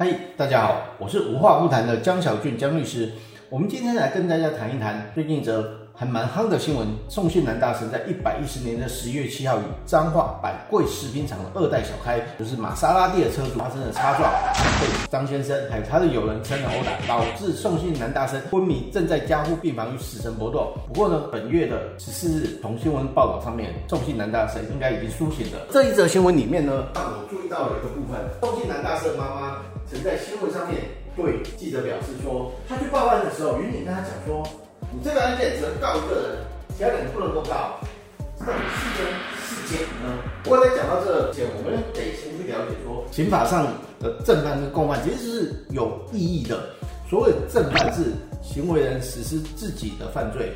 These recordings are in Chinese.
嗨，大家好，我是无话不谈的江小俊江律师。我们今天来跟大家谈一谈最近一则还蛮夯的新闻：宋信南大神在一百一十年的十月七号与彰化百贵食品厂的二代小开，就是玛莎拉蒂的车主发生了擦撞，被张先生还有他的友人趁了殴打，导致宋信南大生昏迷，正在加护病房与死神搏斗。不过呢，本月的十四日，从新闻报道上面，宋信南大生应该已经苏醒了。这一则新闻里面呢，让我注意到了一个部分：宋信南大生妈妈曾在新闻上面对记者表示说，他去报案的时候，云警跟他讲说。你这个案件只能告一个人，其他人不能够告，到底是真是假呢？不过在讲到这前，我们得先去了解说，刑法上的正犯跟共犯其实是有意义的。所谓正犯是行为人实施自己的犯罪，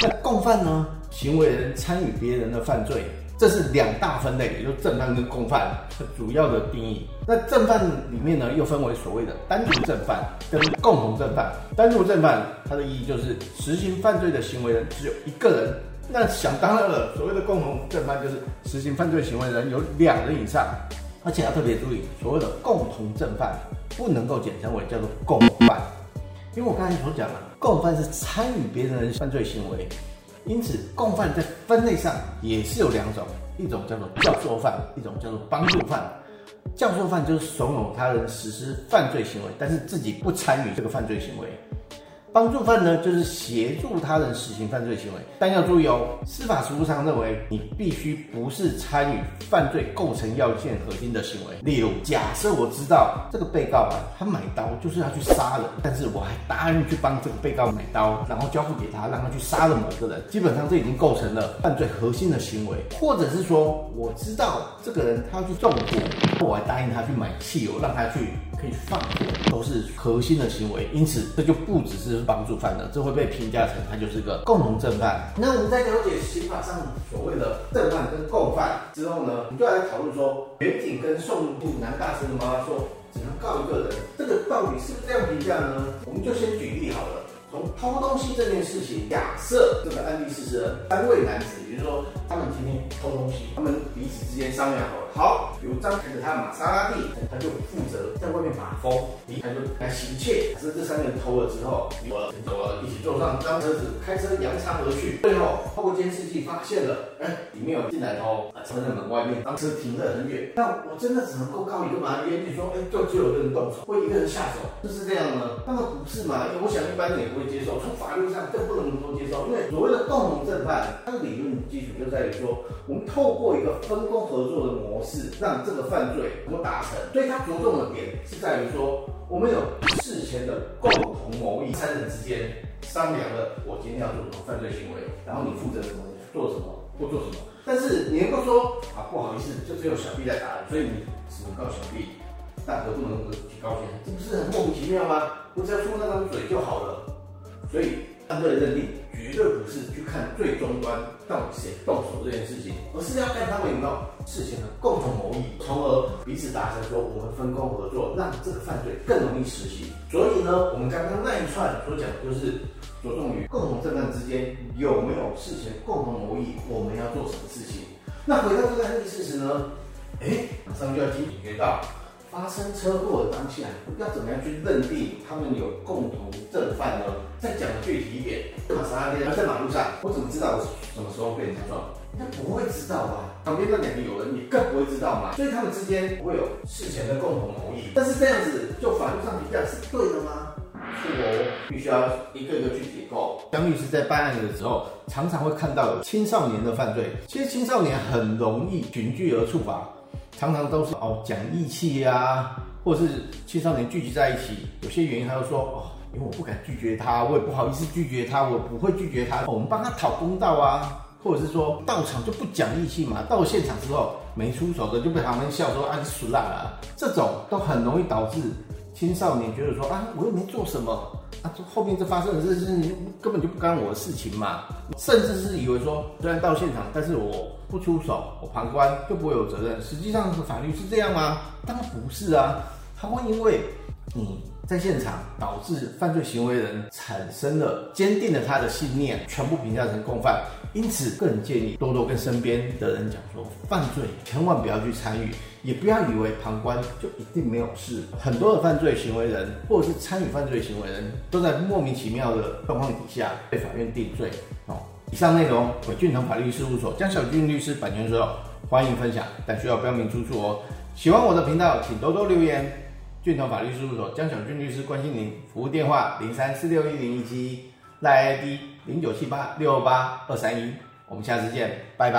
那共犯呢，行为人参与别人的犯罪。这是两大分类，也就是正犯跟共犯主要的定义。那正犯里面呢，又分为所谓的单独正犯跟共同正犯。单独正犯它的意义就是实行犯罪的行为人只有一个人。那想当然了，所谓的共同正犯就是实行犯罪行为人有两人以上。而且要特别注意，所谓的共同正犯不能够简称为叫做共犯，因为我刚才所讲了，共犯是参与别人的犯罪行为。因此，共犯在分类上也是有两种，一种叫做教唆犯，一种叫做帮助犯。教唆犯就是怂恿他人实施犯罪行为，但是自己不参与这个犯罪行为。帮助犯呢，就是协助他人实行犯罪行为，但要注意哦，司法实务上认为你必须不是参与犯罪构成要件核心的行为。例如，假设我知道这个被告啊，他买刀就是要去杀人，但是我还答应去帮这个被告买刀，然后交付给他，让他去杀了某个人，基本上这已经构成了犯罪核心的行为。或者是说，我知道这个人他要去纵火，我还答应他去买汽油，让他去。可以放火都是核心的行为，因此这就不只是帮助犯了，这会被评价成他就是个共同正犯。那我们在了解刑法上所谓的正犯跟共犯之后呢，我们就来讨论说，远景跟宋度南大神的妈妈说只能告一个人，这个到底是不是这样评价呢？我们就先举例好了，从偷东西这件事情，假设这个案例事实人三位男子，也就是说他们今天偷东西，他们彼此之间商量好了。好，有张开着他玛莎拉蒂，他就负责在外面把风，他就来行窃。可是这三个人偷了之后，我，走了，一起坐上张车子，开车扬长而去。最后透过监视器发现了，哎，里面有进来偷，车在门外面，当车停得很远。那我真的只能够告一个吗？严谨说，哎，就只有一个人动手，会一个人下手，就是这样呢？那么不是嘛？因为我想一般人也不会接受，从法律上更不能够接受。因为所谓的共同正犯，他的理论基础就在于说，我们透过一个分工合作的模式。让这个犯罪能够达成，所以他着重的点是在于说，我们有事前的共同谋议，三人之间商量了，我今天要做什么犯罪行为，然后你负责什么，做什么或做什么。但是你能够说啊，不好意思，就只有小 B 在打人，所以你只能告小 B，大哥不能提高钱，这不是很莫名其妙吗？我只要出那张嘴就好了。所以。犯罪的认定绝对不是去看最终端到底谁动手这件事情，而是要看他们有没有事前的共同谋议，从而彼此达成说我们分工合作，让这个犯罪更容易实行。所以呢，我们刚刚那一串所讲的就是着重于共同正犯之间有没有事前共同谋议，我们要做什么事情。那回到这个案例事实呢？哎，马上就要提警觉到。发生车祸的当下，要怎么样去认定他们有共同正犯呢？再讲具体一点，玛莎拉蒂在马路上，我怎么知道我什么时候被人家撞？他不会知道吧？旁边那两个有人，你更不会知道嘛。所以他们之间不会有事前的共同同意。但是这样子，就法律上评价是对的吗？是哦必须要一个一个去解构。江律师在办案的时候，常常会看到有青少年的犯罪。其实青少年很容易群聚而触法。常常都是哦讲义气呀，或者是青少年聚集在一起，有些原因他就说哦，因为我不敢拒绝他，我也不好意思拒绝他，我不会拒绝他，我们帮他讨公道啊，或者是说到场就不讲义气嘛，到现场之后没出手的就被旁边笑说啊你死啦啊，这种都很容易导致青少年觉得说啊我又没做什么啊，这后面这发生的事情根本就不干我的事情嘛，甚至是以为说虽然到现场，但是我。不出手，我旁观就不会有责任。实际上，法律是这样吗？当然不是啊。他会因为你在现场，导致犯罪行为人产生了坚定了他的信念，全部评价成共犯。因此，个人建议多多跟身边的人讲说，犯罪千万不要去参与，也不要以为旁观就一定没有事。很多的犯罪行为人或者是参与犯罪行为人都在莫名其妙的状况底下被法院定罪。哦，以上内容为俊腾法律事务所江小俊律师版权所有，欢迎分享，但需要标明出处哦。喜欢我的频道，请多多留言。俊腾法律事务所江小俊律师关心您，服务电话零三四六一零一七，赖 ID。零九七八六二八二三一，我们下次见，拜拜。